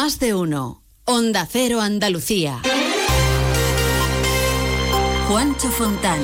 Más de uno. Onda Cero Andalucía. Juancho Fontán.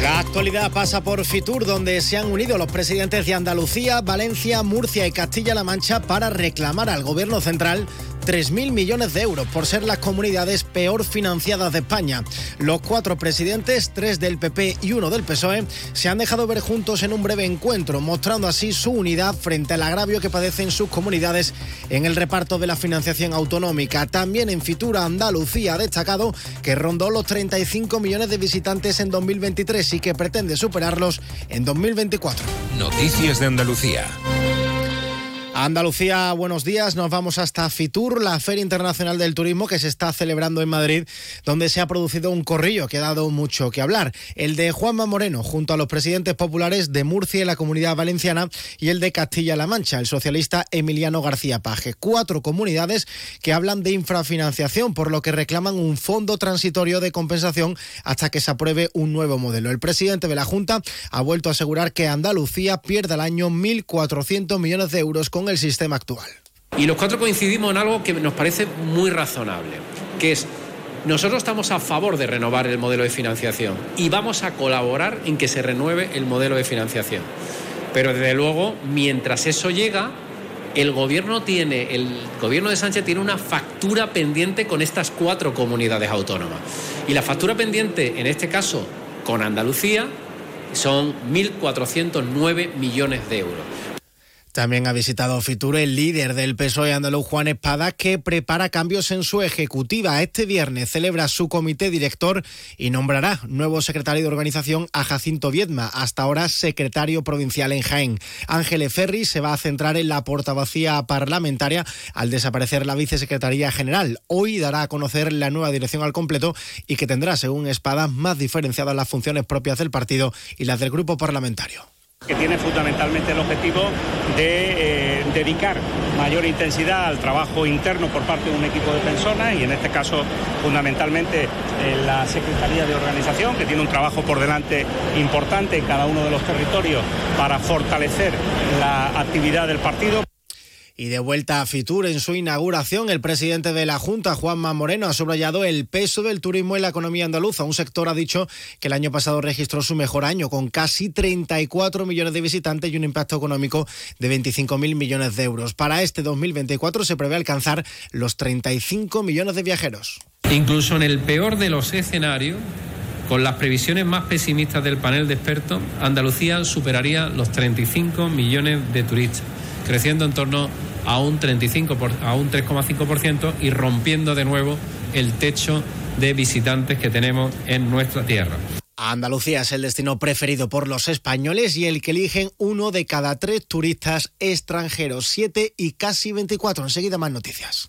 La actualidad pasa por Fitur, donde se han unido los presidentes de Andalucía, Valencia, Murcia y Castilla-La Mancha para reclamar al gobierno central 3.000 millones de euros por ser las comunidades peor financiadas de España. Los cuatro presidentes, tres del PP y uno del PSOE, se han dejado ver juntos en un breve encuentro, mostrando así su unidad frente al agravio que padecen sus comunidades en el reparto de la financiación autonómica. También en Fitura Andalucía ha destacado que rondó los 35 millones de visitantes en 2023 y que pretende superarlos en 2024. Noticias de Andalucía. Andalucía, buenos días. Nos vamos hasta Fitur, la Feria Internacional del Turismo que se está celebrando en Madrid, donde se ha producido un corrillo que ha dado mucho que hablar. El de Juanma Moreno, junto a los presidentes populares de Murcia y la Comunidad Valenciana, y el de Castilla-La Mancha, el socialista Emiliano García Paje. Cuatro comunidades que hablan de infrafinanciación, por lo que reclaman un fondo transitorio de compensación hasta que se apruebe un nuevo modelo. El presidente de la Junta ha vuelto a asegurar que Andalucía pierde al año 1.400 millones de euros con el sistema actual. Y los cuatro coincidimos en algo que nos parece muy razonable, que es nosotros estamos a favor de renovar el modelo de financiación y vamos a colaborar en que se renueve el modelo de financiación. Pero desde luego, mientras eso llega, el gobierno tiene, el gobierno de Sánchez tiene una factura pendiente con estas cuatro comunidades autónomas. Y la factura pendiente, en este caso, con Andalucía, son 1.409 millones de euros. También ha visitado Fitur el líder del PSOE andaluz, Juan Espada, que prepara cambios en su ejecutiva. Este viernes celebra su comité director y nombrará nuevo secretario de organización a Jacinto Viedma, hasta ahora secretario provincial en Jaén. Ángeles Ferri se va a centrar en la portavocía parlamentaria al desaparecer la vicesecretaría general. Hoy dará a conocer la nueva dirección al completo y que tendrá, según Espada, más diferenciadas las funciones propias del partido y las del grupo parlamentario que tiene fundamentalmente el objetivo de eh, dedicar mayor intensidad al trabajo interno por parte de un equipo de personas y en este caso fundamentalmente en la Secretaría de Organización que tiene un trabajo por delante importante en cada uno de los territorios para fortalecer la actividad del partido. Y de vuelta a Fitur, en su inauguración, el presidente de la Junta, Juanma Moreno, ha subrayado el peso del turismo en la economía andaluza. Un sector ha dicho que el año pasado registró su mejor año, con casi 34 millones de visitantes y un impacto económico de 25.000 millones de euros. Para este 2024 se prevé alcanzar los 35 millones de viajeros. Incluso en el peor de los escenarios, con las previsiones más pesimistas del panel de expertos, Andalucía superaría los 35 millones de turistas creciendo en torno a un 35 a un 3,5% y rompiendo de nuevo el techo de visitantes que tenemos en nuestra tierra. Andalucía es el destino preferido por los españoles y el que eligen uno de cada tres turistas extranjeros, 7 y casi 24. Enseguida más noticias.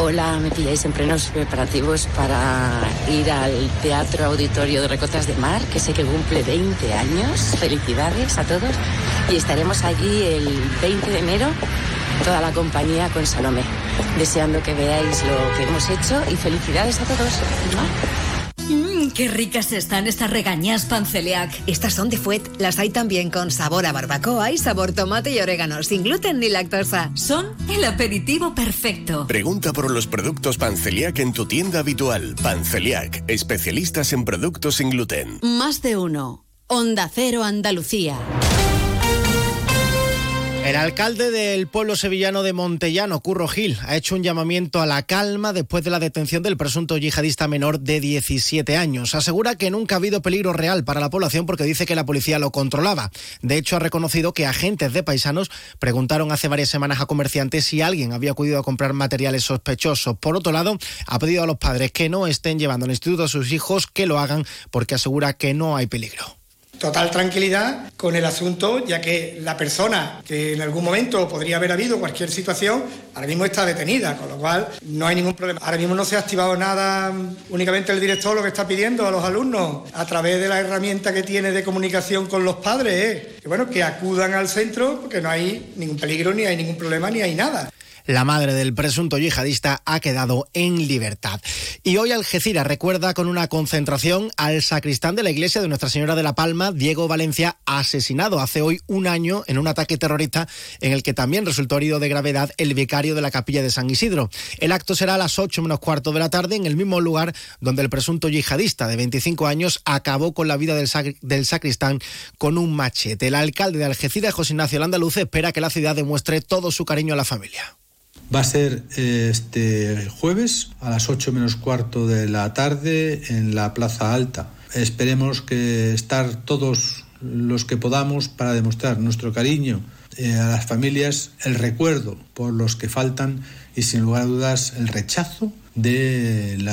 Hola, me pilláis en plenos preparativos para ir al Teatro Auditorio de Recotas de Mar, que sé que cumple 20 años. Felicidades a todos. Y estaremos allí el 20 de enero, toda la compañía con Salomé. Deseando que veáis lo que hemos hecho y felicidades a todos. Qué ricas están estas regañas panceliac. Estas son de Fuet. Las hay también con sabor a barbacoa y sabor tomate y orégano, sin gluten ni lactosa. Son el aperitivo perfecto. Pregunta por los productos Panceliac en tu tienda habitual. Panceliac, especialistas en productos sin gluten. Más de uno. Onda Cero Andalucía. El alcalde del pueblo sevillano de Montellano, Curro Gil, ha hecho un llamamiento a la calma después de la detención del presunto yihadista menor de 17 años. Asegura que nunca ha habido peligro real para la población porque dice que la policía lo controlaba. De hecho, ha reconocido que agentes de paisanos preguntaron hace varias semanas a comerciantes si alguien había acudido a comprar materiales sospechosos. Por otro lado, ha pedido a los padres que no estén llevando al instituto a sus hijos que lo hagan porque asegura que no hay peligro. Total tranquilidad con el asunto, ya que la persona que en algún momento podría haber habido cualquier situación, ahora mismo está detenida, con lo cual no hay ningún problema. Ahora mismo no se ha activado nada, únicamente el director lo que está pidiendo a los alumnos a través de la herramienta que tiene de comunicación con los padres, es que bueno, que acudan al centro porque no hay ningún peligro, ni hay ningún problema, ni hay nada. La madre del presunto yihadista ha quedado en libertad. Y hoy Algeciras recuerda con una concentración al sacristán de la iglesia de Nuestra Señora de la Palma, Diego Valencia, asesinado hace hoy un año en un ataque terrorista en el que también resultó herido de gravedad el vicario de la capilla de San Isidro. El acto será a las 8 menos cuarto de la tarde en el mismo lugar donde el presunto yihadista de 25 años acabó con la vida del, del sacristán con un machete. El alcalde de Algeciras, José Ignacio Landaluz, espera que la ciudad demuestre todo su cariño a la familia. Va a ser este jueves a las 8 menos cuarto de la tarde en la Plaza Alta. Esperemos que estar todos los que podamos para demostrar nuestro cariño eh, a las familias, el recuerdo por los que faltan y sin lugar a dudas el rechazo del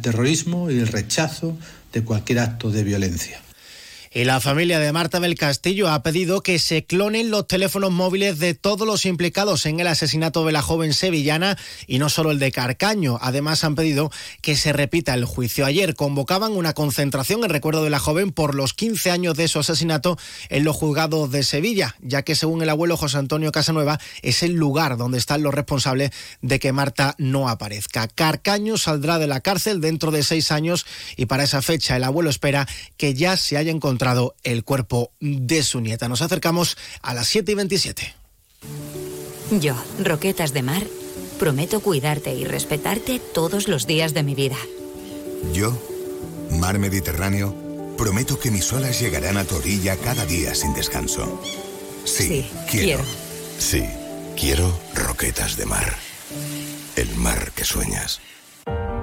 terrorismo y el rechazo de cualquier acto de violencia. Y la familia de Marta del Castillo ha pedido que se clonen los teléfonos móviles de todos los implicados en el asesinato de la joven sevillana y no solo el de Carcaño. Además han pedido que se repita el juicio. Ayer convocaban una concentración en recuerdo de la joven por los 15 años de su asesinato en los juzgados de Sevilla, ya que según el abuelo José Antonio Casanueva es el lugar donde están los responsables de que Marta no aparezca. Carcaño saldrá de la cárcel dentro de seis años y para esa fecha el abuelo espera que ya se haya encontrado el cuerpo de su nieta. Nos acercamos a las 7 y 27. Yo, Roquetas de Mar, prometo cuidarte y respetarte todos los días de mi vida. Yo, Mar Mediterráneo, prometo que mis olas llegarán a tu orilla cada día sin descanso. Sí, quiero. Sí, quiero Roquetas de Mar. El mar que sueñas.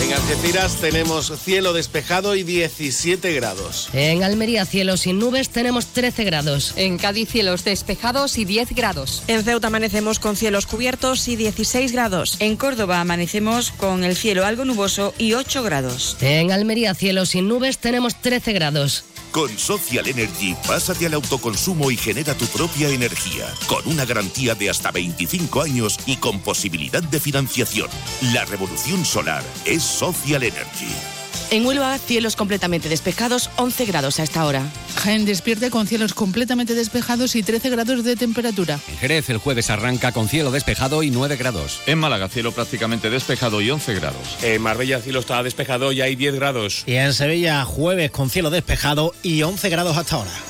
En Algeciras tenemos cielo despejado y 17 grados. En Almería, cielo sin nubes, tenemos 13 grados. En Cádiz, cielos despejados y 10 grados. En Ceuta amanecemos con cielos cubiertos y 16 grados. En Córdoba amanecemos con el cielo algo nuboso y 8 grados. En Almería, cielo sin nubes, tenemos 13 grados. Con Social Energy, pásate al autoconsumo y genera tu propia energía, con una garantía de hasta 25 años y con posibilidad de financiación. La revolución solar es Social Energy. En Huelva, cielos completamente despejados, 11 grados a esta hora. Jaén despierte con cielos completamente despejados y 13 grados de temperatura. En Jerez, el jueves arranca con cielo despejado y 9 grados. En Málaga, cielo prácticamente despejado y 11 grados. En Marbella, cielo está despejado y hay 10 grados. Y en Sevilla, jueves con cielo despejado y 11 grados hasta ahora.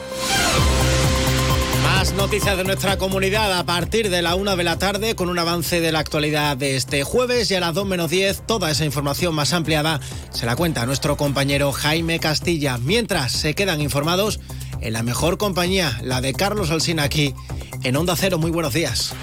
Más noticias de nuestra comunidad a partir de la una de la tarde con un avance de la actualidad de este jueves y a las 2 menos 10 toda esa información más ampliada se la cuenta nuestro compañero Jaime Castilla. Mientras se quedan informados en la mejor compañía, la de Carlos Alsina aquí en Onda Cero. Muy buenos días.